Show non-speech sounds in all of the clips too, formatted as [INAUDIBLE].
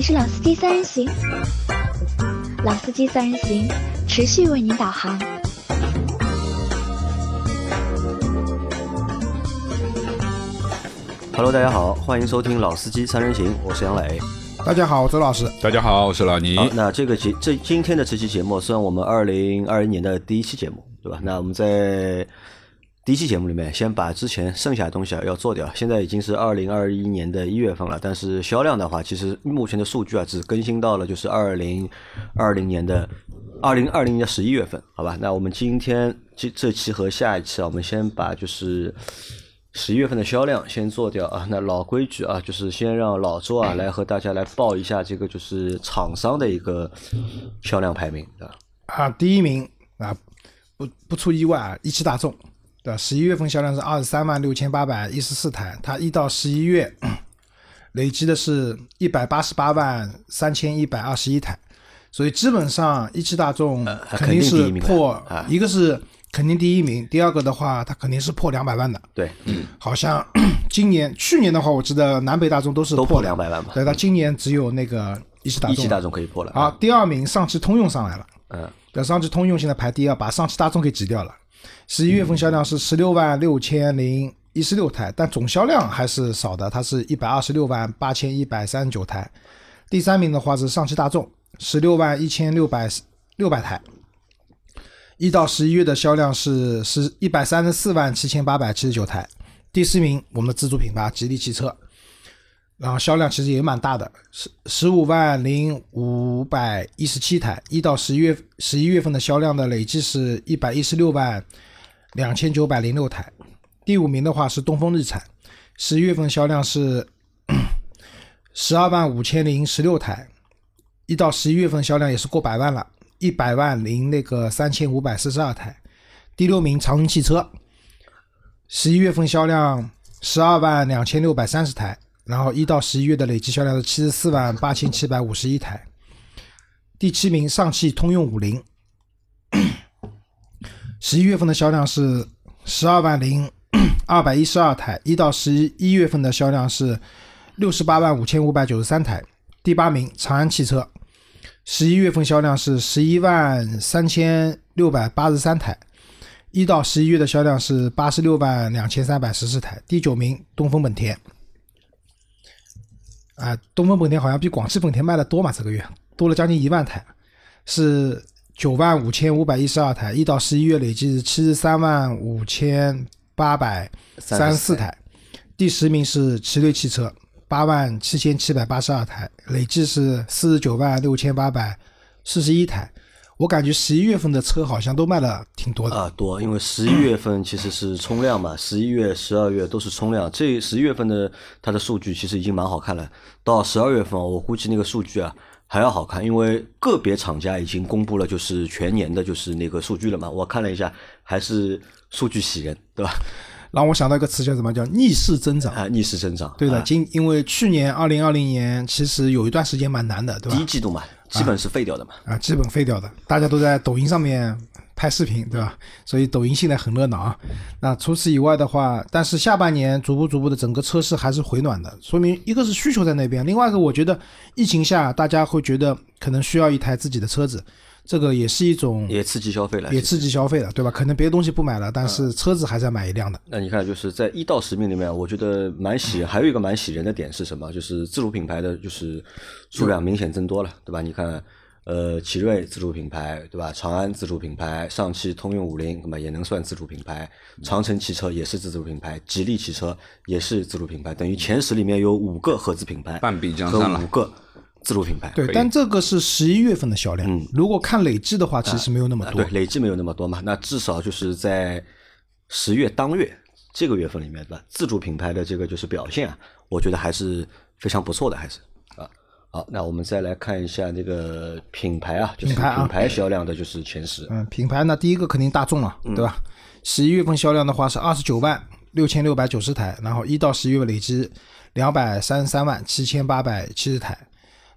里是老司机三人行，老司机三人行持续为您导航。Hello，大家好，欢迎收听老司机三人行，我是杨磊。大家好，周老师。大家好，我是老倪。好，那这个节这今天的这期节目算我们二零二一年的第一期节目，对吧？那我们在第一期节目里面先把之前剩下的东西啊要做掉。现在已经是二零二一年的一月份了，但是销量的话，其实目前的数据啊只更新到了就是二零二零年的二零二零年的十一月份，好吧？那我们今天这这期和下一期啊，我们先把就是。十一月份的销量先做掉啊，那老规矩啊，就是先让老周啊来和大家来报一下这个就是厂商的一个销量排名，对吧？啊，第一名啊，不不出意外啊，一汽大众，对吧？十一月份销量是二十三万六千八百一十四台，它一到十一月累积的是一百八十八万三千一百二十一台，所以基本上一汽大众呃肯定是破，啊一个是肯定第一名，第二个的话，它肯定是破两百万的。对，嗯好像 [CLEARS THROAT] 今年、去年的话，我记得南北大众都是都破的200万吧对，它今年只有那个一汽大众。一汽大众可以破了。好，，第二名上汽通用上来了，嗯，对，上汽通用现在排第二，把上汽大众给挤掉了。十一月份销量是十六万六千零一十六台，但总销量还是少的，它是一百二十六万八千一百三十九台。第三名的话是上汽大众，十六万一千六百六百台。一到十一月的销量是是一百三十四万七千八百七十九台。第四名，我们的自主品牌吉利汽车，然后销量其实也蛮大的，十十五万零五百一十七台，一到十一月十一月份的销量的累计是一百一十六万两千九百零六台。第五名的话是东风日产，十一月份销量是 [CLEARS THROAT] 十二万五千零十六台，一到十一月份销量也是过百万了，一百万零那个三千五百四十二台。第六名长城汽车，十一月份销量十二万两千六百三十台，然后一到十一月的累计销量是七十四万八千七百五十一台。第七名上汽通用五菱，[COUGHS] 十一月份的销量是十二万零二百一十二台，一到十一月份的销量是六十八万五千五百九十三台。第八名长安汽车，十一月份销量是十一万三千六百八十三台，一到十一月的销量是八十六万两千三百十四台。第九名东风本田，啊，东风本田好像比广汽本田卖的多嘛，这个月多了将近一万台，是九万五千五百一十二台，一到十一月累计是七十三万五千八百三十四台。第十名是奇瑞汽车，八万七千七百八十二台，累计是四十九万六千八百四十一台。我感觉十一月份的车好像都卖的挺多的。啊多，因为十一月份其实是冲量嘛，十一月、十二月都是冲量。这十一月份的它的数据其实已经蛮好看了，到十二月份我估计那个数据啊还要好看，因为个别厂家已经公布了就是全年的就是那个数据了嘛。我看了一下，还是数据喜人，对吧？让我想到一个词叫什么？叫逆势增长。啊，逆势增长。对的，啊今因为去年二零二零年其实有一段时间蛮难的，对吧第一？季度嘛，基本是废掉的嘛。啊，基本废掉的，大家都在抖音上面拍视频，对吧？所以抖音现在很热闹啊。那除此以外的话，但是下半年逐步逐步的整个车市还是回暖的，说明一个是需求在那边，另外一个我觉得疫情下大家会觉得可能需要一台自己的车子，这个也是一种也刺激消费了，也刺激消费了，对吧？可能别的东西不买了，但是车子还是要买一辆的。那你看，就是在一到十名里面，我觉得蛮喜，还有一个蛮喜人的点是什么？就是自主品牌的就是数量明显增多了，对吧？你看，呃，奇瑞自主品牌，对吧？长安自主品牌，上汽通用五菱，那么也能算自主品牌。长城汽车也是自主品牌，吉利汽车也是自主品牌，等于前十里面有五个合资品牌，半壁江和山了五个自主品牌。对，但这个是十一月份的销量，嗯如果看累计的话，其实没有那么啊，多。对，累计没有那么多嘛，那至少就是在十月当月这个月份里面，对吧？自主品牌的这个就是表现啊，我觉得还是非常不错的，还是啊。好，那我们再来看一下这个品牌啊，就是品牌啊品牌销量的就是前十。嗯，品牌那，第一个肯定大众了，嗯对吧？十一月份销量的话是二十九万六千六百九十台，然后一到十一月累计两百三十三万七千八百七十台。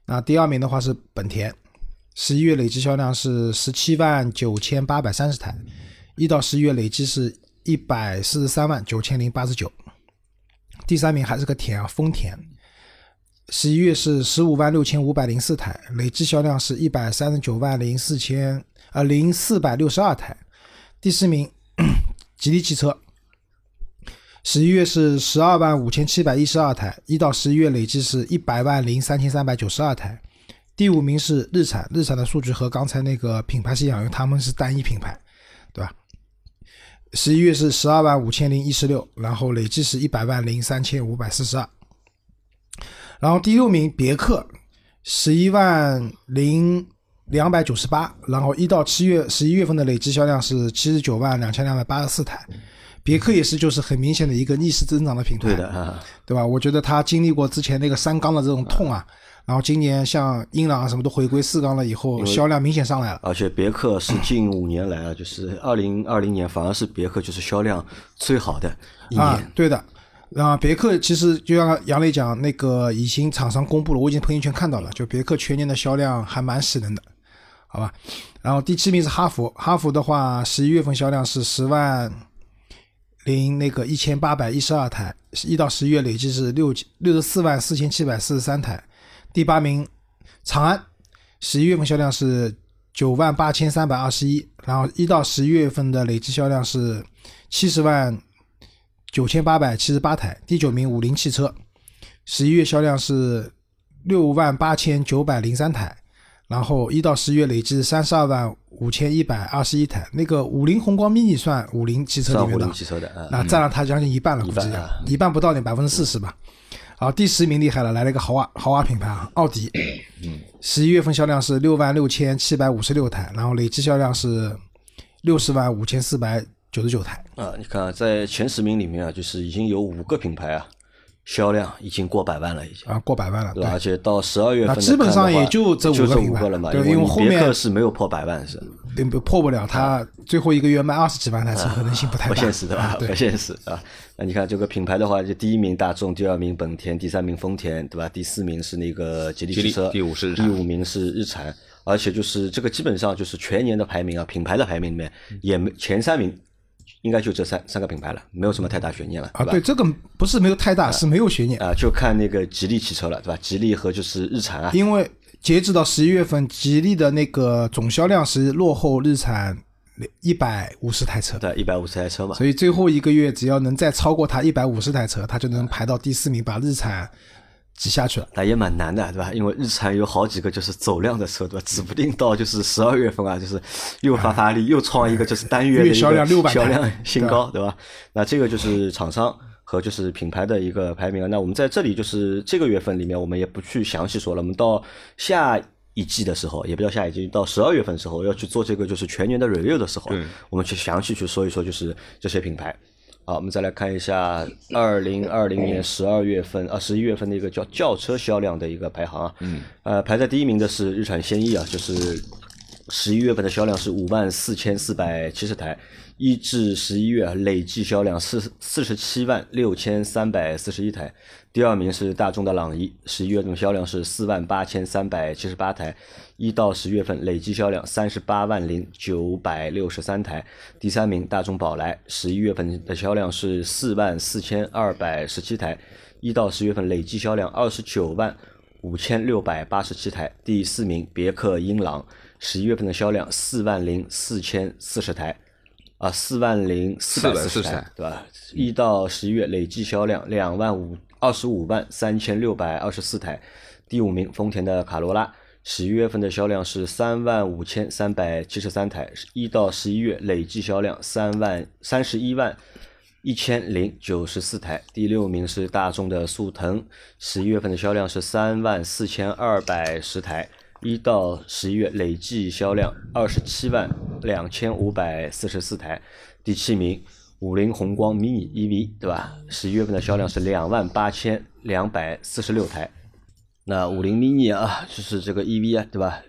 那第二名的话是本田，十一月累计销量是十七万九千八百三十台，一到十一月累计是一百四十三万九千零八十九。第三名还是个田啊，丰田，十一月是十五万六千五百零四台，累计销量是一百三十九万零四千呃零四百六十二台。第四名，[CLEARS THROAT] 吉利汽车，十一月是十二万五千七百一十二台，一到十一月累计是一百万零三千三百九十二台。第五名是日产，日产的数据和刚才那个品牌是一样，因为他们是单一品牌，对吧？十一月是十二万五千零一十六，然后累计是一百万零三千五百四十二。然后第六名别克，十一万零两百九十八，然后一到七月十一月份的累计销量是七十九万两千两百八十四台。别克也是就是很明显的一个逆势增长的品牌，对的啊，对吧？我觉得它经历过之前那个三缸的这种痛啊，然后今年像英朗啊什么都回归四缸了以后，销量明显上来了。而且别克是近五年来啊，就是二零二零年反而是别克就是销量最好的一啊年，，对的。啊，别克其实就像杨磊讲，那个已经厂商公布了，我已经朋友圈看到了，就别克全年的销量还蛮喜人的，好吧？然后第七名是哈弗，哈弗的话，十一月份销量是十万零那个一千八百一十二台，一到十一月累计是六六十四万四千七百四十三台。第八名长安，十一月份销量是九万八千三百二十一，然后一到十一月份的累计销量是七十万九千八百七十八台。第九名五菱汽车，十一月销量是六万八千九百零三台，然后一到十月累计三十二万五千一百二十一台。那个五菱宏光 mini 算五菱汽车里面的那占了它将近一半了，估计一半啊一半不到点，百分之四十吧。好，第十名厉害了，来了一个豪华豪华品牌啊，奥迪。十一月份销量是六万六千七百五十六台，然后累计销量是六十万五千四百九十九台。啊，你看啊在前十名里面啊，就是已经有五个品牌啊，销量已经过百万了，已经。啊，过百万了？而且到十二月份基本上也就这五就这个了嘛，对因为后面克是没有破百万是并不破不了，它最后一个月卖二十几万台车，可能性不太大。不现实的吧？不，现实啊。那你看这个品牌的话，就第一名大众，第二名本田，第三名丰田，对吧？第四名是那个吉利吉利汽车，第五是日产第五名是日产。而且就是这个基本上就是全年的排名啊，品牌的排名里面也没前三名，应该就这三三个品牌了，没有什么太大悬念了，啊，对，这个不是没有太大，是没有悬念，啊，就看那个吉利汽车了，对吧？吉利和就是日产啊，因为截止到十一月份，吉利的那个总销量是落后日产一百五十台车，对，一百五十台车嘛，所以最后一个月只要能再超过它一百五十台车，它就能排到第四名，把日产挤下去了。那也蛮难的，对吧？因为日产有好几个就是走量的车，对吧？指不定到就是十二月份啊，就是又发发力，又创一个就是单月的 [LAUGHS] 一个销量600销量新高，对吧？那这个就是厂商和就是品牌的一个排名啊。那我们在这里就是这个月份里面，我们也不去详细说了，我们到下。一季的时候，也不叫下一季，到十二月份的时候要去做这个就是全年的 review 的时候，我们去详细去说一说就是这些品牌。好，我们再来看一下二零二零年十二月份啊十一月份的一个叫轿车销量的一个排行啊，嗯，呃，排在第一名的是日产轩逸啊，就是十一月份的销量是五万四千四百七十台，一至十一月累计销量四四十七万六千三百四十一台。第二名是大众的朗逸，十一月份销量是四万八千三百七十八台，一到十月份累计销量三十八万零九百六十三台。第三名大众宝来，十一月份的销量是四万四千二百十七台，一到十月份累计销量二十九万五千六百八十七台。第四名别克英朗，十一月份的销量四万零四千四十台。啊，四万零四百四十440台台，对吧？一到十一月累计销量两万五二十五万三千六百二十四台。第五名丰田的卡罗拉，十一月份的销量是三万五千三百七十三台，一到十一月累计销量三万三十一万一千零九十四台。第六名是大众的速腾，十一月份的销量是三万四千二百十台。一到十一月累计销量二十七万两千五百四十四台，第七名五菱宏光 mini EV 对吧？十一月份的销量是两万八千两百四十六台。那五菱 mini 啊，就是这个 EV 啊，对吧？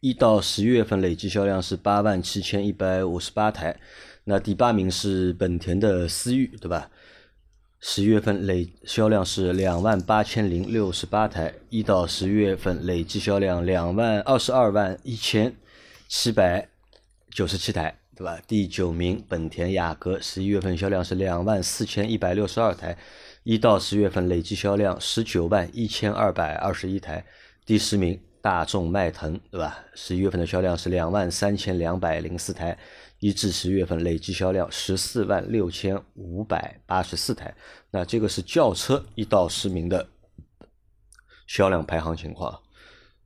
一到十一月份累计销量是八万七千一百五十八台。那第八名是本田的思域，对吧？十月份累销量是两万八千零六十八台，一到十月份累计销量两万二十二万一千七百九十七台，对对吧？第九名本田雅阁，十一月份销量是两万四千一百六十二台，一到十月份累计销量十九万一千二百二十一台。第十名大众迈腾，对吧？十一月份的销量是两万三千两百零四台，一至十月份累计销量十四万六千五百八十四台。那这个是轿车一到十名的销量排行情况。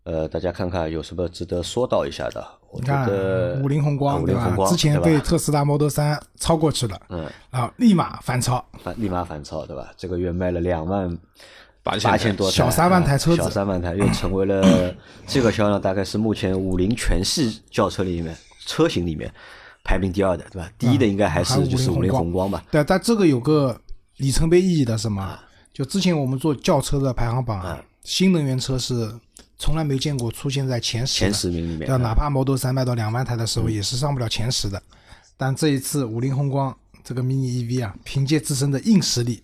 呃，大家看看有什么值得说道一下的？我你看觉得五菱宏啊光对吧五菱宏？光之前被特斯拉 Model 三超过去了，嗯，啊，立马反超。反立马反超，对吧？这个月卖了两万八千八千多台，小三万台车子小三万台又成为了 [CLEARS THROAT] 这个销量大概是目前五菱全系轿车里面车型里面排名第二的，对吧？第一的应该还是就是五菱宏宏光吧？对，但这个有个里程碑意义的什么？啊就之前我们做轿车的排行榜啊，新能源车是从来没见过出现在前十，前十名里面对？哪怕 Model 三卖到两万台的时候，也是上不了前十的。但这一次五菱宏光这个 mini EV 啊，凭借自身的硬实力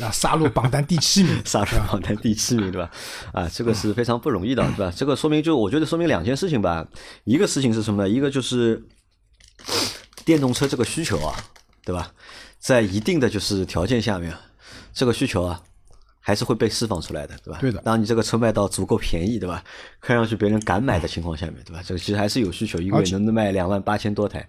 啊，杀入榜单第七名，[LAUGHS] 杀入榜单第七名，对吧？啊，这个是非常不容易的，对吧？这个说明就我觉得说明两件事情吧。一个事情是什么呢？一个就是电动车这个需求啊，对吧？在一定的就是条件下面，这个需求啊。还是会被释放出来的，对吧？对的当你这个车卖到足够便宜，对吧？看上去别人敢买的情况下面，对吧？这个其实还是有需求，一个月能卖两万八千多台，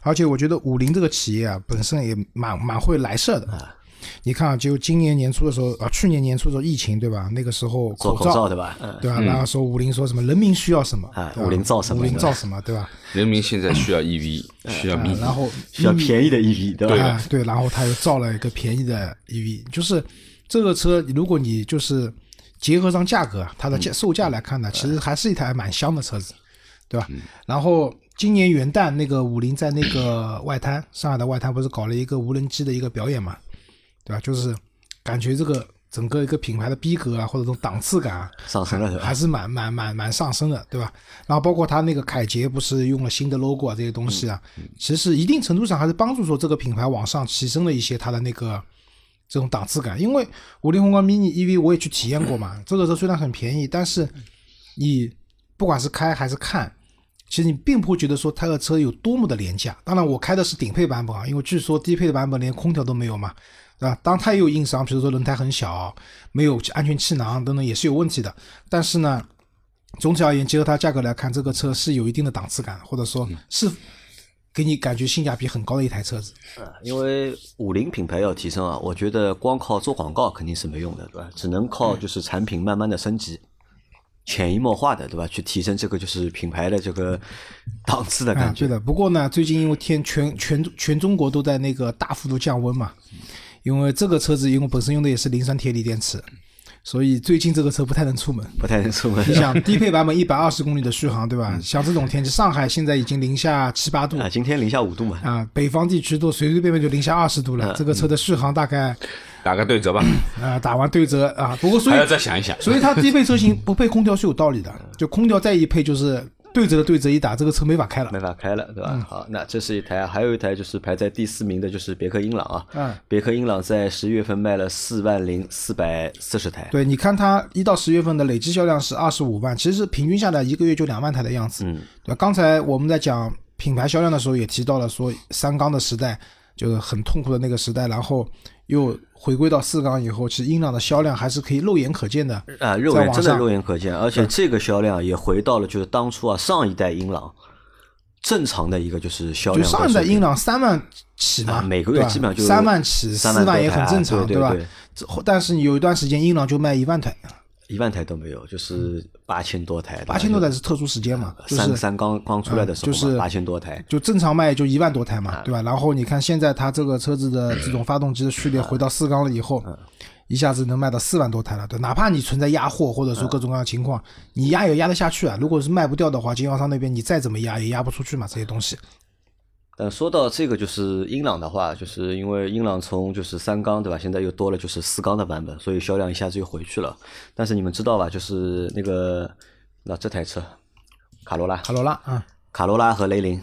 而且我觉得五菱这个企业啊，本身也蛮蛮会来事儿的。啊你看啊，就今年年初的时候啊，去年年初的时候疫情对吧？那个时候做口罩罩对吧？嗯，对吧？然后说五菱说什么人民需要什么啊五菱造什么五菱造什么，对吧？人民现在需要 EV，需要啊 mini，然后需要便宜的 EV，对吧？啊，对，然后他又造了一个便宜的 EV，就是这个车，如果你就是结合上价格啊，它的价售价来看呢，其实还是一台蛮香的车子，对吧？然后今年元旦那个五菱在那个外滩，上海的外滩不是搞了一个无人机的一个表演嘛，对吧？就是感觉这个整个一个品牌的逼格啊，或者这种档次感啊，上升了？还是蛮蛮蛮蛮上升的，对吧？然后包括它那个凯捷不是用了新的 logo 啊这些东西啊，其实一定程度上还是帮助说这个品牌往上提升了一些它的那个这种档次感。因为五菱宏光 mini EV 我也去体验过嘛，这个车虽然很便宜，但是你不管是开还是看。其实你并不会觉得说它的车有多么的廉价，当然我开的是顶配版本啊，因为据说低配的版本连空调都没有嘛，对吧？当然它也有硬伤，比如说轮胎很小，没有安全气囊等等也是有问题的。但是呢，总体而言，结合它价格来看，这个车是有一定的档次感，或者说是给你感觉性价比很高的一台车子。因为五菱品牌要提升啊，我觉得光靠做广告肯定是没用的，对吧？只能靠就是产品慢慢的升级，潜移默化的，对吧？去提升这个就是品牌的这个档次的啊，感觉。对的。不过呢，最近因为天全全全中国都在那个大幅度降温嘛，因为这个车子因为本身用的也是磷酸铁锂电池，所以最近这个车不太能出门。不太能出门。你想 [LAUGHS] 低配版本一百二十公里的续航，对吧？像这种天气，上海现在已经零下七八度啊，今天零下五度嘛，啊，北方地区都随随便便就零下二十度了。这个车的续航大概打个对折吧，[COUGHS] 啊打完对折啊，不过所以还要再想一想。所以它低配车型不配空调是有道理的，就空调再一配就是对折的对折一打，这个车没法开了。没法开了，对吧？嗯好，那这是一台，还有一台就是排在第四名的，就是别克英朗啊。嗯，别克英朗在十月份卖了四万零四百四十台。对，你看它一到十月份的累计销量是二十五万，其实平均下来一个月就两万台的样子。嗯，对吧？刚才我们在讲品牌销量的时候也提到了，说三缸的时代就是很痛苦的那个时代，然后又回归到四缸以后，其实英朗的销量还是可以肉眼可见的。啊，肉眼真的肉眼可见，而且这个销量也回到了就是当初啊上一代英朗正常的一个就是销量就。上一代英朗三万起嘛，啊每个月基本上就三万起，四3万也很正常，吧对对对？之后但是有一段时间英朗就卖一万台，一万台都没有，就是八千多台，八千多台是特殊时间嘛，就是三三刚刚出来的时候嗯就是嘛，八千多台。就正常卖就一万多台啊嘛，对吧？然后你看现在它这个车子的这种发动机的序列回到四缸了以后，嗯一下子能卖到四万多台了，对，哪怕你存在压货或者说各种各样的情况，你压也压得下去啊。如果是卖不掉的话，经销商那边你再怎么压也压不出去嘛，这些东西。但说到这个就是英朗的话，就是因为英朗从就是三缸对吧，现在又多了就是四缸的版本，所以销量一下子又回去了。但是你们知道吧，就是那个那这台车卡罗拉，卡罗拉啊，卡罗拉和雷凌，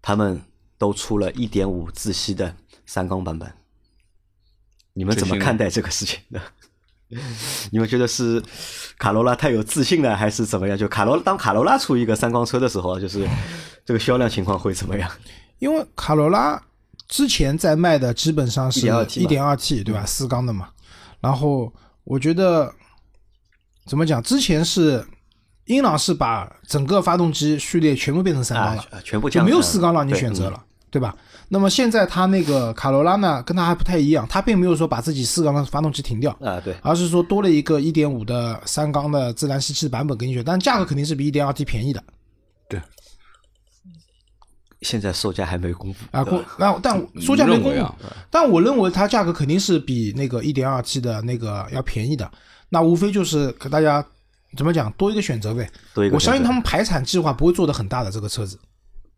他们都出了一点五自吸的三缸版本。你们怎么看待这个事情呢？[LAUGHS] 你们觉得是卡罗拉太有自信了，还是怎么样？就卡罗当卡罗拉出一个三缸车的时候，就是这个销量情况会怎么样？因为卡罗拉之前在卖的基本上是 1.2T 嘛一点二 T 对吧？四缸的嘛。然后我觉得怎么讲？之前是英朗是把整个发动机序列全部变成三缸了，啊，全部就没有四缸让你选择了，对吧？那么现在它那个卡罗拉呢，跟它还不太一样，它并没有说把自己四缸的发动机停掉，啊，对，而是说多了一个一点五的三缸的自然吸气版本给你选，但价格肯定是比一点二 T 便宜的现在售价还没公布啊。公，那但售价没公布啊，但我认为它价格肯定是比那个一点二 T 的那个要便宜的。那无非就是给大家怎么讲，多一个选择呗。多一个我相信他们排产计划不会做的很大的这个车子。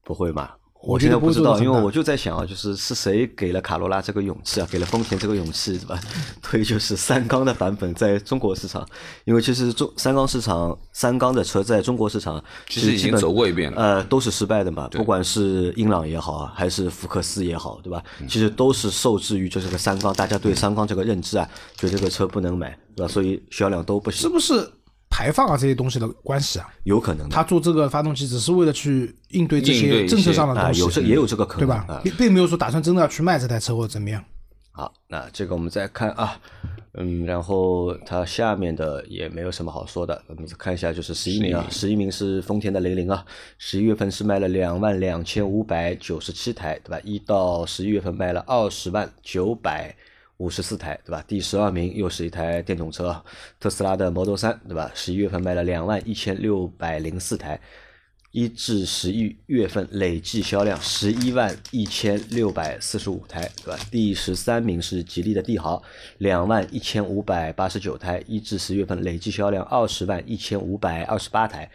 不会吧？我觉得不会现在不知道，因为我就在想啊，就是是谁给了卡罗拉这个勇气啊，给了丰田这个勇气，对吧？[LAUGHS] 推就是三缸的版本在中国市场，因为其实中三缸市场三缸的车在中国市场其实已经基本走过一遍了呃，都是失败的嘛。不管是英朗也好啊，还是福克斯也好，对吧？嗯其实都是受制于就是个三缸，大家对三缸这个认知啊，觉得这个车不能买，对吧？所以销量都不行，是不是排放啊这些东西的关系啊？有可能。他做这个发动机只是为了去应对这些些政策上的啊，东西，有这也有这个可能，对吧啊？并并没有说打算真的要去卖这台车或者怎么样。好，那这个我们再看啊，嗯，然后它下面的也没有什么好说的，我们再看一下，就是十一名啊，十一名是丰田的雷凌啊，十一月份是卖了两万两千五百九十七台，对吧？一到十一月份卖了二十万九百五十四台，对吧？第十二名又是一台电动车，特斯拉的 Model 三，对吧？十一月份卖了两万一千六百零四台。一至十一月份累计销量十一万一千六百四十五台，对吧？第十三名是吉利的帝豪，两万一千五百八十九台，一至十月份累计销量二十万一千五百二十八台。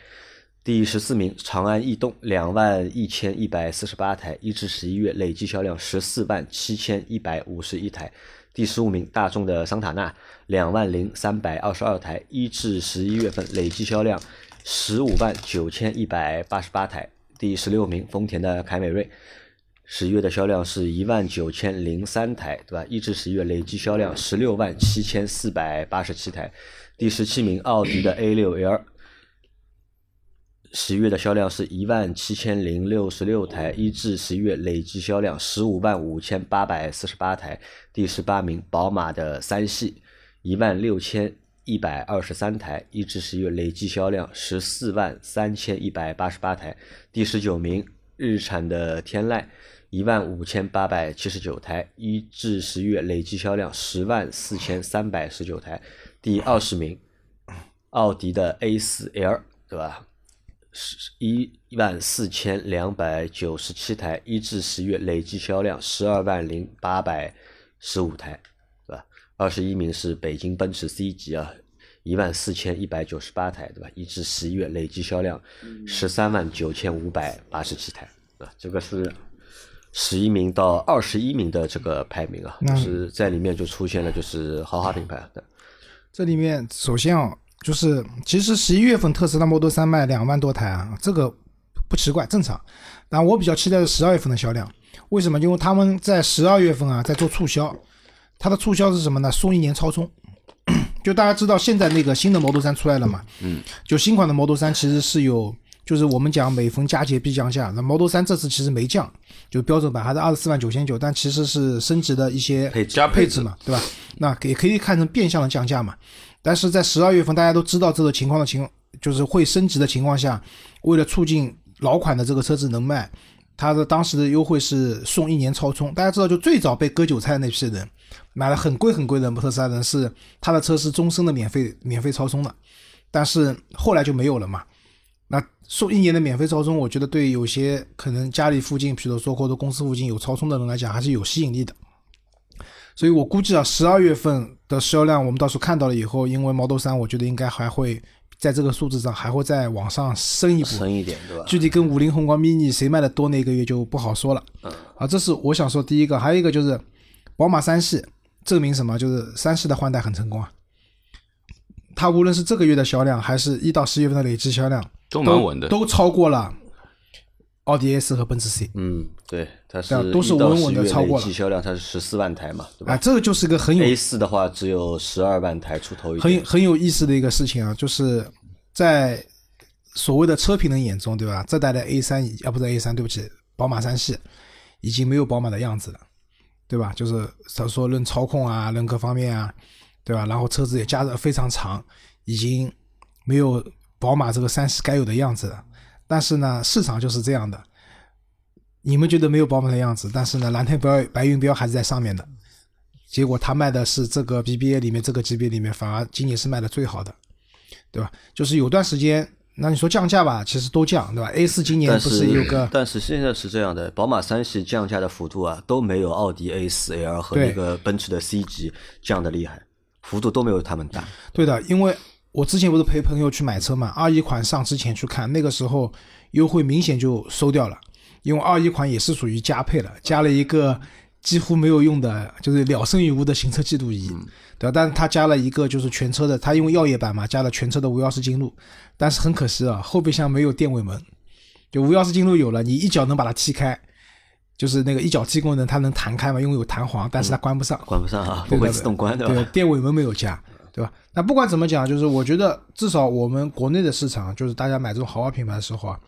第十四名长安逸动，两万一千一百四十八台，一至十一月累计销量十四万七千一百五十一台。第十五名大众的桑塔纳，两万零三百二十二台，一至十一月份累计销量十五万九千一百八十八台。第十六名丰田的凯美瑞，十月的销量是一万九千零三台，对吧？一至十一月累计销量十六万七千四百八十七台。第十七名奥迪的 A 六 L，十月的销量是一万七千零六十六台，一至十一月累计销量十五万五千八百四十八台。第十八名宝马的三系，一万六千一百二十三台，一至十月累计销量十四万三千一百八十八台。第十九名日产的天籁，一万五千八百七十九台，一至十月累计销量十万四千三百十九台。第二十名奥迪的 A 四 L，对吧？十一万四千两百九十七台，一至十月累计销量十二万零八百十五台，对吧？二十一名是北京奔驰 C 级啊，一万四千一百九十八台，对吧？一至十一月累计销量十三万九千五百八十七台，啊？这个是十一名到二十一名的这个排名啊，就是在里面就出现了就是豪华品牌的，这里面首先啊，就是其实十一月份特斯拉 Model 三卖两万多台啊，这个不奇怪，正常。但我比较期待的是十二月份的销量，为什么？因为他们在十二月份啊在做促销，它的促销是什么呢？送一年超充。[CLEARS THROAT] 就大家知道现在那个新的 Model 三出来了嘛？嗯，就新款的 Model 三其实是有，就是我们讲每逢佳节必降价，那 Model 三这次其实没降，就标准版还是二十四万九千九，但其实是升级的一些配置加配置嘛，对吧？那也可以看成变相的降价嘛。但是在十二月份，大家都知道这个情况的情，就是会升级的情况下，为了促进老款的这个车子能卖，它的当时的优惠是送一年超充。大家知道，就最早被割韭菜那批人，买了很贵很贵的特斯拉人是他的车是终身的免费免费超充的，但是后来就没有了嘛。那送一年的免费超充，我觉得对有些可能家里附近，比如说或者公司附近有超充的人来讲，还是有吸引力的。所以我估计啊，十二月份的销量我们到时候看到了以后，因为 Model 3，我觉得应该还会在这个数字上还会再往上升一步。升一点，对吧？具体跟五菱宏光 mini 谁卖的多那个月就不好说了。啊，这是我想说第一个，还有一个就是宝马三系证明什么？就是三系的换代很成功啊。它无论是这个月的销量，还是一到十月份的累计销量，都蛮稳的。都超过了奥迪 A 四和奔驰 C，嗯，对，它是都是稳稳的超过了销量它是十四万台嘛，对吧啊，这个就是一个很有？A 四的话只有十二万台出头一很，很有意思的一个事情啊，就是在所谓的车评人眼中，对吧？这代的 A 三啊，不是 A 三，对不起，宝马三系已经没有宝马的样子了，对吧？就是他说论操控啊，论各方面啊，对吧？然后车子也加的非常长，已经没有宝马这个三系该有的样子了。但是呢，市场就是这样的，你们觉得没有宝马的样子，但是呢，蓝天白白云标还是在上面的。结果它卖的是这个 BBA 里面这个级别里面，反而今年是卖的最好的，对吧？就是有段时间，那你说降价吧，其实都降，对吧？A 四今年不是有个但是现在是这样的，宝马三系降价的幅度啊都没有奥迪 A 四 L 和那个奔驰的 C 级降的厉害，幅度都没有他们大。对的，因为我之前不是陪朋友去买车嘛，二一款上之前去看，那个时候优惠明显就收掉了，因为二一款也是属于加配了，加了一个几乎没有用的，就是了胜于无的行车记录仪，对吧？但是它加了一个就是全车的，它因为耀夜版嘛，加了全车的无钥匙进入，但是很可惜啊，后备箱没有电尾门，就无钥匙进入有了，你一脚能把它踢开。就是那个一脚踢功能，它能弹开嘛，因为有弹簧，但是它关不上。关不上啊，不会自动关对对吧？电尾门没有加，对吧？那不管怎么讲，就是我觉得至少我们国内的市场，就是大家买这种豪华品牌的时候啊，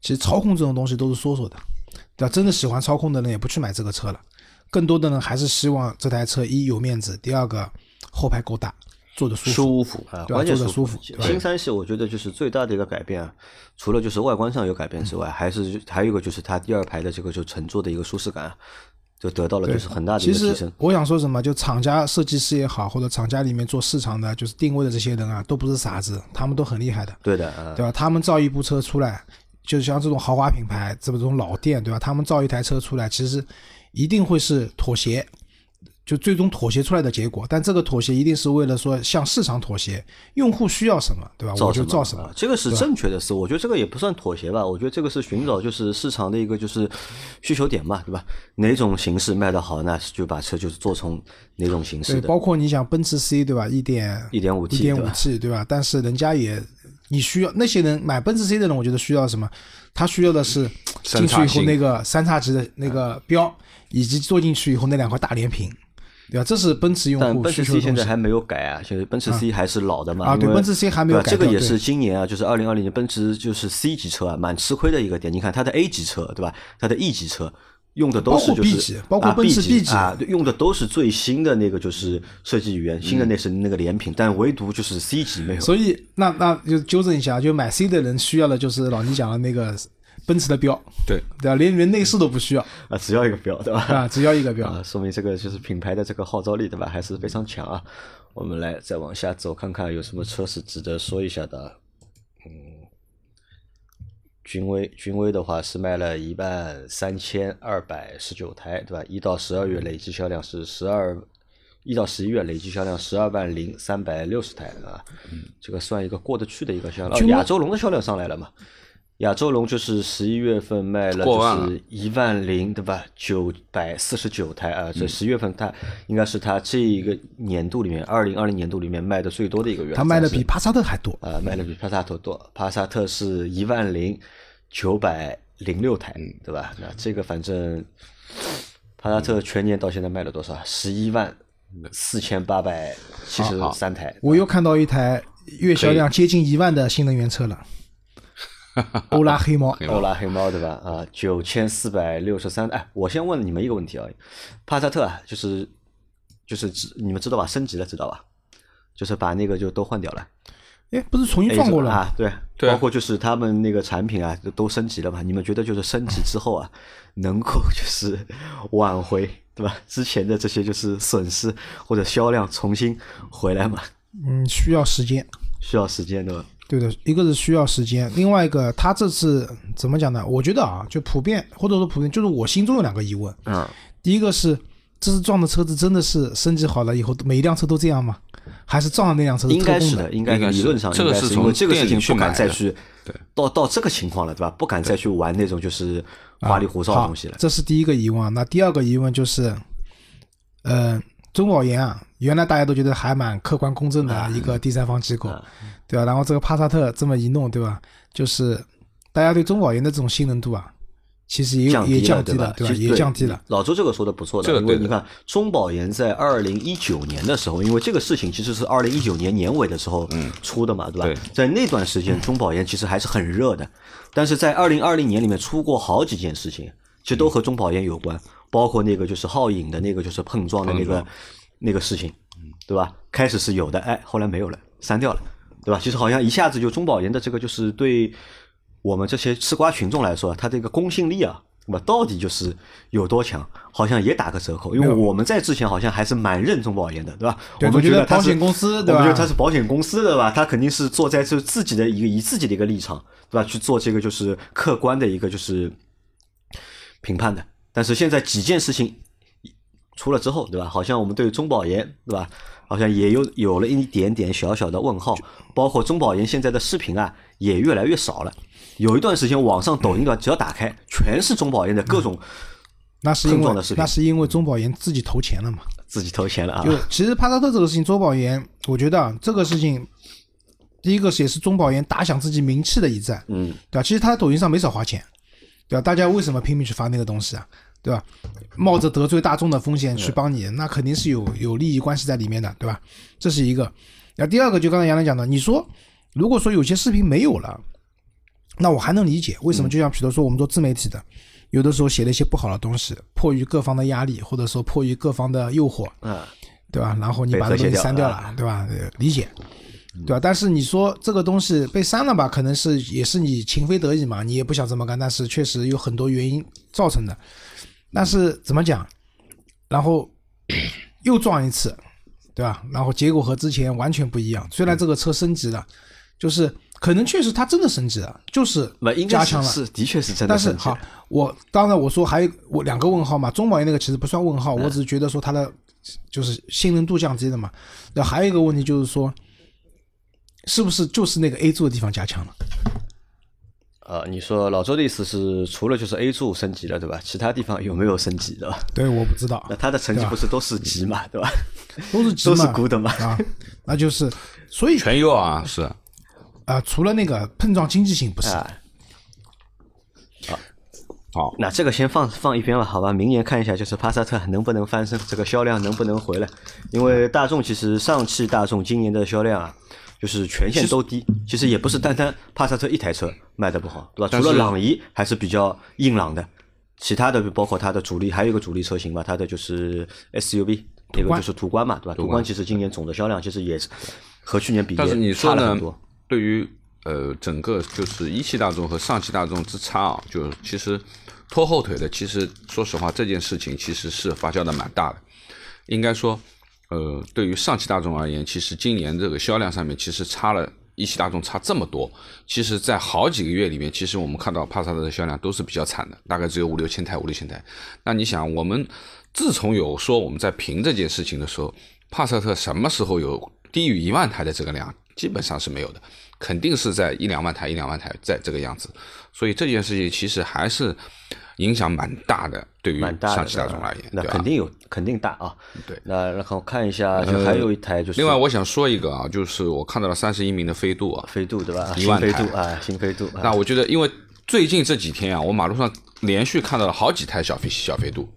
其实操控这种东西都是说说的，对吧？真的喜欢操控的人也不去买这个车了，更多的人还是希望这台车一有面子，第二个后排够大，坐的舒服。舒服啊，对吧关键坐着舒服新三系我觉得就是最大的一个改变啊，除了就是外观上有改变之外，还是还有一个就是它第二排的这个就乘坐的一个舒适感啊，就得到了就是很大的一其个提升。实我想说什么，就厂家设计师也好，或者厂家里面做市场的，就是定位的这些人啊，都不是傻子，他们都很厉害的。对的啊，对吧？他们造一部车出来，就是像这种豪华品牌，这种老店，对吧？他们造一台车出来，其实一定会是妥协，就最终妥协出来的结果。但这个妥协一定是为了说向市场妥协，用户需要什么，对吧？我就造什么啊。这个是正确的思路，我觉得这个也不算妥协吧，我觉得这个是寻找就是市场的一个就是需求点嘛，对吧？哪种形式卖得好，那就把车就是做成哪种形式对，的。包括你想奔驰 C，对吧？一点一点五 T 一点五 T，对吧？但是人家也，你需要那些人买奔驰 C 的人，我觉得需要什么？他需要的是进去以后那个三叉戟的那个标，以及坐进去以后那两块大连屏，对吧？这是奔驰用户但奔驰 C。现在还没有改啊，现在奔驰 C 还是老的嘛。啊对奔驰 C 还没有改这个也是今年啊，就是二零二零年奔驰就是 C 级车啊，蛮吃亏的一个点。你看它的 A 级车对吧？它的 E 级车用的都是就 B 是级包括啊奔驰 B 级级啊，用的都是最新的那个就是设计语言，新的那是那个连屏，但唯独就是 C 级没有。所以那那就纠正一下，就买 C 的人需要的就是老倪讲的那个奔驰的标，对，对吧？连连内饰都不需要啊，只要一个标对吧？啊，只要一个标。啊，说明这个就是品牌的这个号召力，对吧？还是非常强啊。我们来再往下走，看看有什么车是值得说一下的。嗯，君威，君威的话是卖了一万三千二百十九台，对吧？一到十二月累计销量是十二，一到十一月累计销量十二万零三百六十台啊，这个算一个过得去的一个销量。哦亚洲龙的销量上来了嘛？亚洲龙就是十一月份卖了就是一万零对吧？九百四十九台啊，这十月份它应该是它这一个年度里面，二零二零年度里面卖的最多的一个月。它卖的比帕萨特还多，啊，卖的比帕萨特多，帕萨特是一万零九百零六台，对吧？那这个反正帕萨特全年到现在卖了多少？十一万四千八百七十三台。我又看到一台月销量接近一万的新能源车了，[LAUGHS] 欧拉黑猫。[LAUGHS] 欧拉黑猫对吧？啊，九千四百六十三。哎，我先问你们一个问题啊，帕萨特啊，就是就是知你们知道吧？升级了，知道吧？就是把那个就都换掉了。哎，不是重新撞过了对，对啊包括就是他们那个产品啊，都都升级了嘛。你们觉得就是升级之后啊，能够就是 [LAUGHS] 挽回对吧？之前的这些就是损失或者销量重新回来嘛？嗯，需要时间。需要时间对吧？对的，一个是需要时间，另外一个他这次怎么讲呢？我觉得啊，就普遍或者说普遍，就是我心中有两个疑问。嗯，第一个是，这次撞的车子真的是升级好了以后，每一辆车都这样吗？还是撞的那辆车是特供应该是的，应该理论上这个应该是是从因为这个事情不敢再去对到到这个情况了，对吧？不敢再去玩那种就是花里胡哨的东西了好。这是第一个疑问啊。那第二个疑问就是，呃，中保研啊，原来大家都觉得还蛮客观公正的一个第三方机构，对吧？然后这个帕萨特这么一弄，对吧？就是大家对中保研的这种信任度啊，其实也有降低也降低对吧？对吧？也降低了。。老周这个说的不错的，这个对的因为你看中保研在二零一九年的时候，因为这个事情其实是二零一九年年尾的时候出的嘛，对吧？在那段时间，中保研其实还是很热的，但是在二零二零年里面出过好几件事情，其实都和中保研有关，包括那个就是皓影的那个就是碰撞的那个那个事情，对吧？开始是有的，哎，后来没有了，删掉了，对吧？其实好像一下子就中保研的这个就是对我们这些吃瓜群众来说，它这个公信力啊，那么到底就是有多强，好像也打个折扣。因为我们在之前好像还是蛮认中保研的，对吧？对我们觉得保险公司对吧们觉得它是保险公司对吧？它肯定是坐在这自己的一个以自己的一个立场，对吧？去做这个就是客观的一个就是评判的。但是现在几件事情出了之后，对吧？好像我们对中保研，对吧？好像也有有了一点点小小的问号，包括中保研现在的视频啊，也越来越少了。有一段时间，网上抖音的只要打开，全是中保研的各种那是因为那是因为中保研自己投钱了嘛。自己投钱了啊。就其实帕萨特这个事情，中保研，我觉得啊，这个事情，第一个是也是中保研打响自己名气的一战，嗯，对吧？其实他在抖音上没少花钱，对吧？大家为什么拼命去发那个东西啊？对吧？冒着得罪大众的风险去帮你，那肯定是有有利益关系在里面的，对吧？这是一个。那第二个就刚才杨澜讲的，你说如果说有些视频没有了，那我还能理解为什么？就像比如说我们做自媒体的，有的时候写了一些不好的东西，迫于各方的压力，或者说迫于各方的诱惑，啊，对吧？然后你把这东西删掉了啊，对吧？呃理解，对吧？但是你说这个东西被删了吧，可能是也是你情非得已嘛，你也不想这么干，但是确实有很多原因造成的。但是怎么讲？然后又撞一次，对吧？然后结果和之前完全不一样。虽然这个车升级了，就是可能确实它真的升级了，就是加强了。是的确是真的但是好，我当然我说还有我两个问号嘛，中保研那个其实不算问嗯号，我只是觉得说它的就是信任度降低了嘛。那还有一个问题就是说，是不是就是那个 A 柱的地方加强了？呃，你说老周的意思是，除了就是 A 柱升级了，对吧？其他地方有没有升级，的？对，我不知道那，他的成绩不是都是级嘛，对吧？都是级 [LAUGHS] 都是嘛 good 嘛啊，那就是所以全优啊，是啊、除了那个碰撞经济性不是，啊，好。那这个先放放一边吧，好吧？明年看一下，就是帕萨特能不能翻身，这个销量能不能回来？因为大众其实上汽大众今年的销量啊，就是全线都低。其实也不是单单帕萨特一台车卖的不好，对吧？除了朗逸还是比较硬朗的，其他的包括它的主力，还有一个主力车型吧，它的就是 SUV，那个就是途观嘛，对吧？途观观其实今年总的销量其实也是和去年比但是你也差了很多。？对于呃整个就是一汽大众和上汽大众之差啊，就其实拖后腿的，其实说实话这件事情其实是发酵的蛮大的。应该说，呃，对于上汽大众而言，其实今年这个销量上面其实差了。一汽大众差这么多，其实，在好几个月里面，其实我们看到帕萨特的销量都是比较惨的，大概只有五六千台，五六千台。那你想，我们自从有说我们在评这件事情的时候，帕萨特什么时候有低于一万台的这个量？基本上是没有的，肯定是在一两万台、一两万台在这个样子。所以这件事情其实还是影响蛮大的，对于上汽大众而言，那肯定有，肯定大啊。对，那然后看一下，就还有一台就是另外，我想说一个啊，就是我看到了三十一名的飞度啊，飞度对吧？一万飞台度啊，新飞度。啊那我觉得，因为最近这几天啊，我马路上连续看到了好几台小飞小飞度。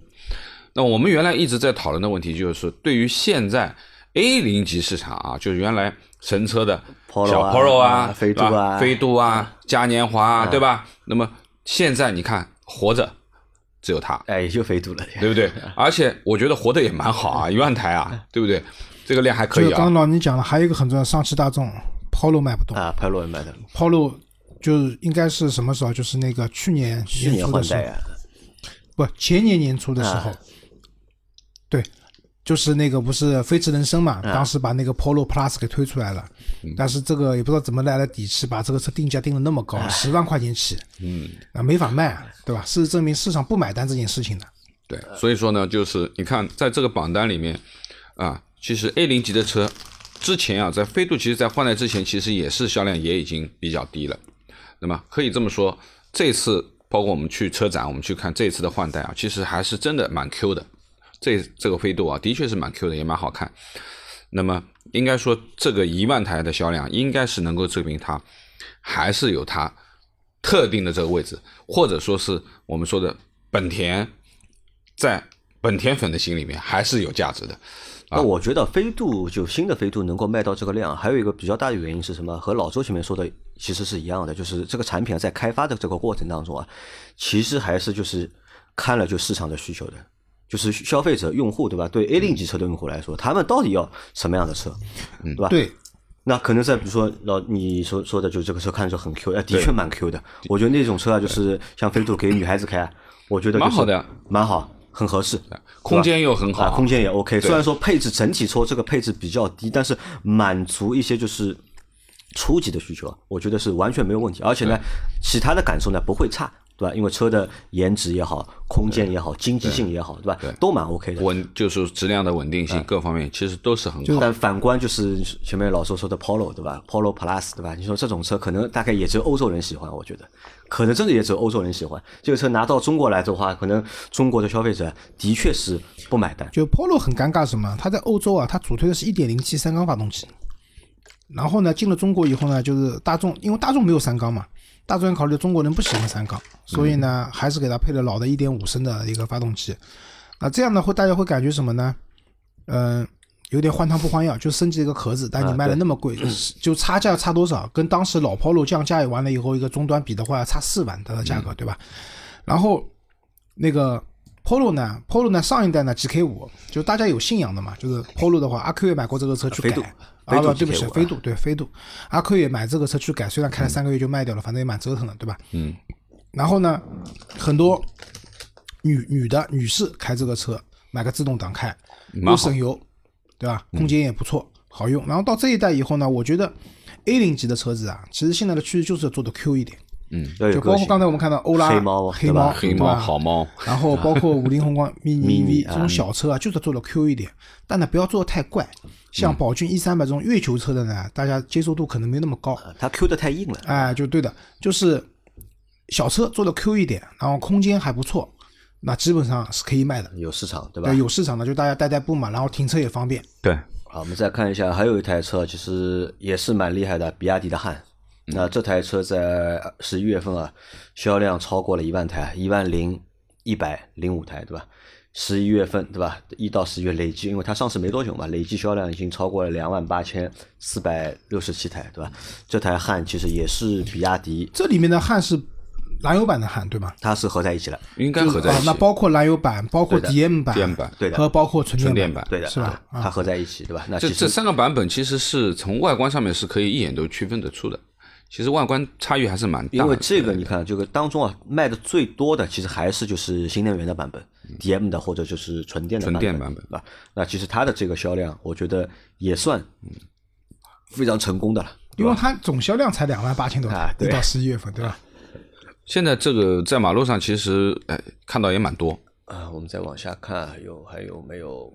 那我们原来一直在讨论的问题，就是对于现在 A 零级市场啊，就是原来神车的 Polo 小啊 Polo 啊飞度啊飞度啊，嘉年华啊，对吧？那么现在你看，活着只有它，哎，也就飞度了。[LAUGHS] 对不对？而且我觉得活得也蛮好啊，[LAUGHS] 一万台啊，对不对？这个量还可以啊就刚刚。老倪讲了，还有一个很重要，上汽大众 Polo 卖不动、啊，，Polo 也卖的，p o l o 就是应该是什么时候？就是那个去年去年年初的时候，啊，不，前年年初的时候，啊对，就是那个不是飞驰人生嘛，啊。当时把那个 Polo Plus 给推出来了，嗯。但是这个也不知道怎么来的底气，把这个车定价定的那么高，十万块钱起，嗯，啊，没法卖，对吧？事实证明市场不买单这件事情的，对，所以说呢，就是你看，在这个榜单里面啊，其实 A 零级的车之前啊，在飞度其实在换代之前，其实也是销量也已经比较低了。那么可以这么说，这次包括我们去车展，我们去看这次的换代啊，其实还是真的蛮 Q 的。这这个飞度啊，的确是蛮 Q 的，也蛮好看。那么应该说，这个一万台的销量，应该是能够证明它还是有它特定的这个位置，或者说是我们说的本田，在本田粉的心里面还是有价值的。那我觉得飞度就新的飞度能够卖到这个量，还有一个比较大的原因是什么？和老周前面说的其实是一样的，就是这个产品，在开发的这个过程当中啊，其实还是就是看了就市场的需求的，就是消费者用户对吧？对 A 零级车的用户来说，他们到底要什么样的车，对吧？对，那可能在比如说老你说说的，就这个车看着很 Q，哎，的确蛮 Q 的。我觉得那种车啊，就是像飞度给女孩子开，我觉得蛮好的，蛮好，很合适。空间又很好，啊，空间也 OK。虽然说配置整体说这个配置比较低，但是满足一些就是初级的需求，我觉得是完全没有问题。而且呢，其他的感受呢不会差，对吧？因为车的颜值也好，空间也好，经济性也好，对吧？对，都蛮 OK 的。稳就是质量的稳定性各方面其实都是很好。但反观就是前面老周说的 Polo，对吧？Polo Plus，对吧？你说这种车可能大概也只有欧洲人喜欢，我觉得。可能真的也只有欧洲人喜欢这个车，拿到中国来的话，可能中国的消费者的确是不买单。就 Polo 很尴尬什么？它在欧洲啊，它主推的是一点零 T 三缸发动机，然后呢，进了中国以后呢，就是大众，因为大众没有三缸嘛，大众考虑中国人不喜欢三缸，所以呢，还是给它配了老的一点五升的一个发动机。那这样呢，会大家会感觉什么呢？嗯。有点换汤不换药，就升级一个壳子，但你卖的那么贵，[CLEARS THROAT] 就差价差多少？跟当时老 Polo 降价完了以后，一个终端比的话，差四万它的价格，对吧？然后那个 Polo 呢，Polo 呢上一代呢 GK 五，就大家有信仰的嘛，就是 Polo 的话，阿 Q 也买过这个车去改，啊不，对不起，飞度对飞度，阿 Q 也买这个车去改，虽然开了三个月就卖掉了，反正也蛮折腾的，对吧？嗯。然后呢，很多女女的女士开这个车，买个自动挡开，又省油。对吧？空间也不错，好用。然后到这一代以后呢，我觉得 A 零级的车子啊，其实现在的趋势就是要做的 Q 一点。嗯，就包括刚才我们看到欧拉、黑猫、黑猫、黑猫、好猫，然后包括五菱宏光 [LAUGHS] mini EV 这种小车啊，就是做的 Q 一点，但呢不要做的太怪。像宝骏 E 三百这种月球车的呢，大家接受度可能没那么高。它 Q 的太硬了。哎，就对的，就是小车做的 Q 一点，然后空间还不错。那基本上是可以卖的，有市场，对吧？对，有市场的，就大家代代步嘛，然后停车也方便。对，好，我们再看一下，还有一台车，其实也是蛮厉害的，比亚迪的汉。那这台车在十一月份啊，销量超过了一万台，一万零一百零五台，对吧？十一月份，对吧？一到十月累计，因为它上市没多久嘛，累计销量已经超过了两万八千四百六十七台，对吧？这台汉其实也是比亚迪，这里面的汉是。燃油版的汉对吧？它是合在一起了，应该合在一起。那包括燃油版，包括 DM 版，DM 版对的，和包括纯电版，对的，是吧？它合在一起，对吧？那这这三个版本其实是从外观上面是可以一眼都区分得出的。其实外观差异还是蛮大。因为这个你看，这个当中啊，卖的最多的其实还是就是新能源的版本，DM 的或者就是纯电的纯电版本，对吧？那其实它的这个销量，我觉得也算非常成功的了，因为它总销量才两万八千多台，一到十一月份，对吧？现在这个在马路上其实哎看到也蛮多啊，我们再往下看，有还有没有？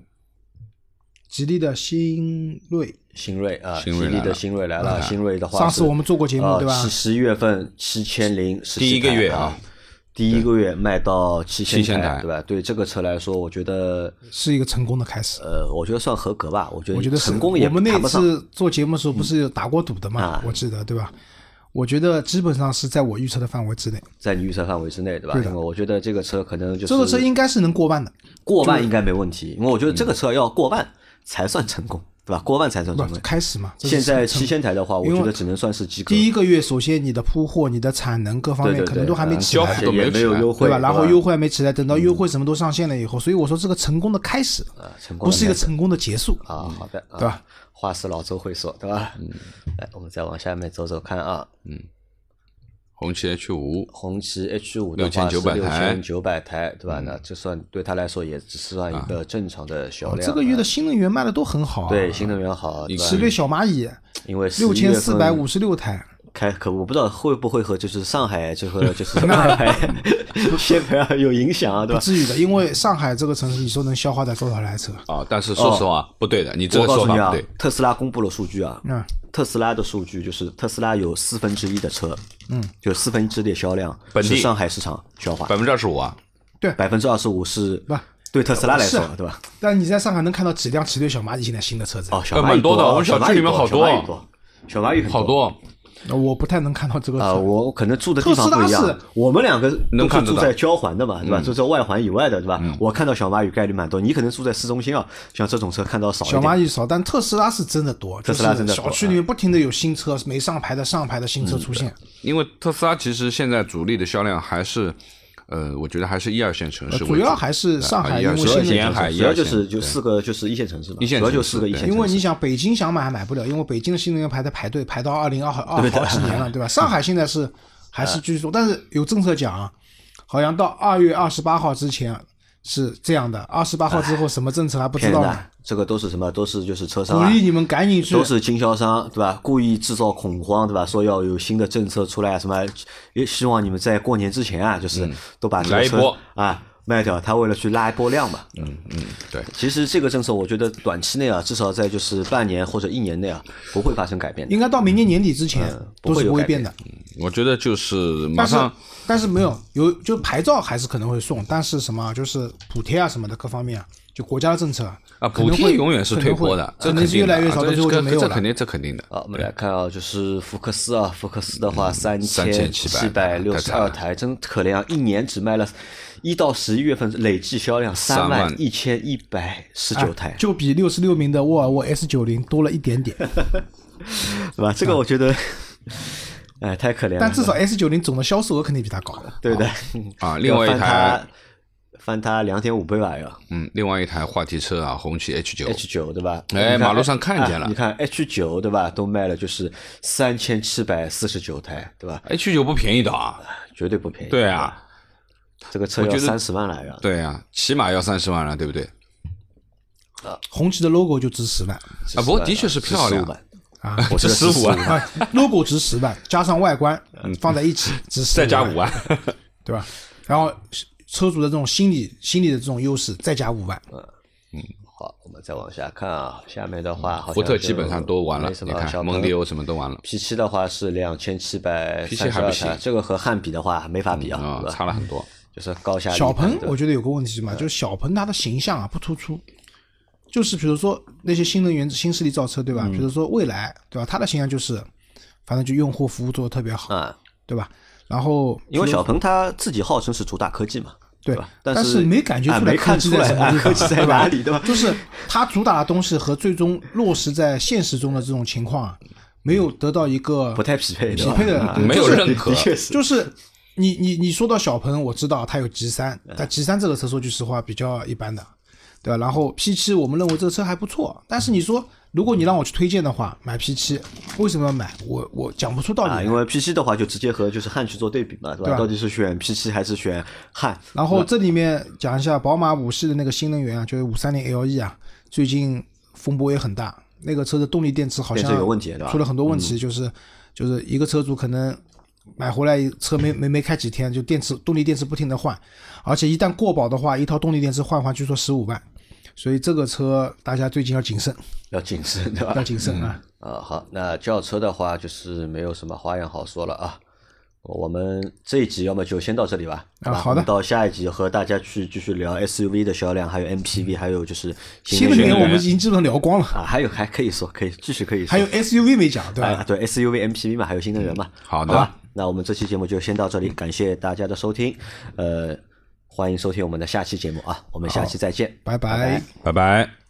吉利的新锐，新锐啊，吉利的新锐来了，新锐的话，上次我们做过节目对吧？十十一月份七千零第一个月啊，第一个月卖到七千台，对吧？对这个车来说，我觉得是一个成功的开始。呃，我觉得算合格吧，我觉得我觉得成功也我们那次做节目的时候不是打过赌的嘛？我记得对吧？我觉得基本上是在我预测的范围之内，在你预测范围之内，对吧？对的。我觉得这个车可能就是这个车应该是能过万的，过万应该没问题。因为我觉得这个车要过万才算成功，对吧？过万才算成功。开始嘛。现在七千台的话，我觉得只能算是及格。第一个月，首先你的铺货、你的产能各方面可能都还没起来，也没有优惠，对吧？然后优惠还没起来，等到优惠什么都上线了以后，所以我说这个成功的开始，不是一个成功的结束啊。好的，对吧？话是老周会说，对吧？嗯。来，我们再往下面走走看啊。嗯。红旗 H 五，红旗 H 五的话是六千九百台，对吧？那这算对他来说也只是算一个正常的销量。这个月的新能源卖的都很好，对新能源好。奇瑞小蚂蚁，因为六千四百五十六台。开可我不知道会不会和就是上海这个就是 [LAUGHS] 上海 [LAUGHS] 限牌有影响啊，对吧？不至于的，因为上海这个城市，你说能消化掉多少台车啊？但是说实话，不对的，你这个说法不对。特斯拉公布了数据啊，特斯拉的数据就是特斯拉有四分之一的车，嗯，就四分之一的销量是上海市场消化，百分之二十五啊，对，百分之二十五是不。对特斯拉来说，对吧？但你在上海能看到几辆奇瑞小蚂蚁现在新的车子。哦，小蛮多的，我们小区里面好多，小蚂蚁好多。那我不太能看到这个啊，车。我可能住的地方不一样特斯拉是。我们两个都能看得到是住在交环的嘛，对吧？嗯就在外环以外的，对吧？我看到小蚂蚁概率蛮多，你可能住在市中心啊，像这种车看到少一小。蚂蚁少，但特斯拉是真的多，特斯拉真的多就是小区里面不停的有新车，没上牌的、上牌的新车出现。因为特斯拉其实现在主力的销量还是，呃，我觉得还是一二线城市为主，主要还是上海，因为现在线沿海主要就是就四个就是一线城市嘛，一线主要就城市对四个一线城市。因为你想，北京想买还买不了，因为北京的新能源排在排队排到二零二好二好几年了，对吧？[LAUGHS] 上海现在是还是继续做，但是有政策讲啊，好像到二月二十八号之前是这样的，二十八号之后什么政策还不知道呢这个都是什么？都是就是车商啊鼓励你们赶紧去都是经销商，对吧？故意制造恐慌，对吧？说要有新的政策出来，什么也希望你们在过年之前啊，就是都把这个车来一波啊卖掉。他为了去拉一波量嘛。嗯嗯，对，其实这个政策，我觉得短期内啊，至少在就是半年或者一年内啊，不会发生改变的应。该到明年年底之前不都会有改变是不会变的。我觉得就是马但是上但是没有有就牌照还是可能会送，但是什么就是补贴啊什么的各方面啊，就国家的政策啊，补贴永远是退坡的，这肯定的越来越少，啊这到最后就没有了这肯。定这肯定的。好，我们来看啊，就是福克斯啊，福克斯的话三千七3700百六十二台，真可怜啊！一年只卖了，一到十一月份累计销量三3万一千一百十九台，就比六十六名的沃尔沃 S 九零多了一点点，[LAUGHS] 对吧？这个我觉得，哎，太可怜了。但至少 S 九零总的销售额肯定比它高的。对不对啊 [LAUGHS] 另外一台翻它两点五倍吧，要嗯，另外一台话题车啊，红旗 H 九 H 九对吧？哎马路上看见了啊你看 H 九对吧？都卖了就是三千七百四十九台，对吧？H 九不便宜的啊。绝对不便宜。对啊，这个车我觉得要三十万来着。对啊，起码要三十万了，对不对？红旗的 logo 就值十万啊，不过的确是漂亮15万啊，[LAUGHS] 我是十五万啊，logo 值十万，加上外观放在一起值十，再加五，万，[LAUGHS] 对吧？然后车主的这种心理心理的这种优势再加五万，嗯好，我们再往下看啊，下面的话，好像福特基本上都完了没。什你看小蒙迪欧什么都完了，P 七的话是两千七百 P7 三十二还不行台，这个和汉比的话没法比啊，差了很多。就是高下小鹏我觉得有个问题嘛，就是小鹏它的形象啊不突出，就是比如说那些新能源新势力造车对吧？比如说蔚来对吧？它的形象就是反正就用户服务做的特别好，啊，对吧？然后因为小鹏它自己号称是主打科技嘛，对吧？但是没感觉出来啊没看科技出来在什么地方，啊科技在哪里，对吧？就是它主打的东西和最终落实在现实中的这种情况啊，没有得到一个不太匹配，的匹配的没有就是认可的确是，就是你你你说到小鹏，我知道它有 G 三，但 G 三这个车说句实话比较一般的，对吧？然后 P 七我们认为这个车还不错，但是你说如果你让我去推荐的话，买 P 七为什么要买？我我讲不出道理啊，因为 P 7的话就直接和就是汉去做对比嘛，对吧？对吧到底是选 P 7还是选汉？然后这里面讲一下宝马五系的那个新能源啊，就是五三零 LE 啊，最近风波也很大。那个车的动力电池好像有问题对吧嗯出了很多问题，就是就是一个车主可能买回来车没没没开几天，就电池动力电池不停的换，而且一旦过保的话，一套动力电池换换据说十五万，所以这个车大家最近要谨慎，要谨慎，对吧？要谨慎啊。啊，好，那轿车的话就是没有什么花样好说了啊。我们这一集要么就先到这里吧。啊好的到下一集和大家去继续聊 SUV 的销量，还有 MPV，还有就是新能源我们已经基本上聊光了，啊，还有还可以说，可以继续可以说。还有 SUV 没讲，对吧？啊，对 SUV、MPV 嘛，还有新能源嘛。好的吧，那我们这期节目就先到这里，感谢大家的收听，呃，欢迎收听我们的下期节目啊，我们下期再见，拜拜。拜拜。拜拜。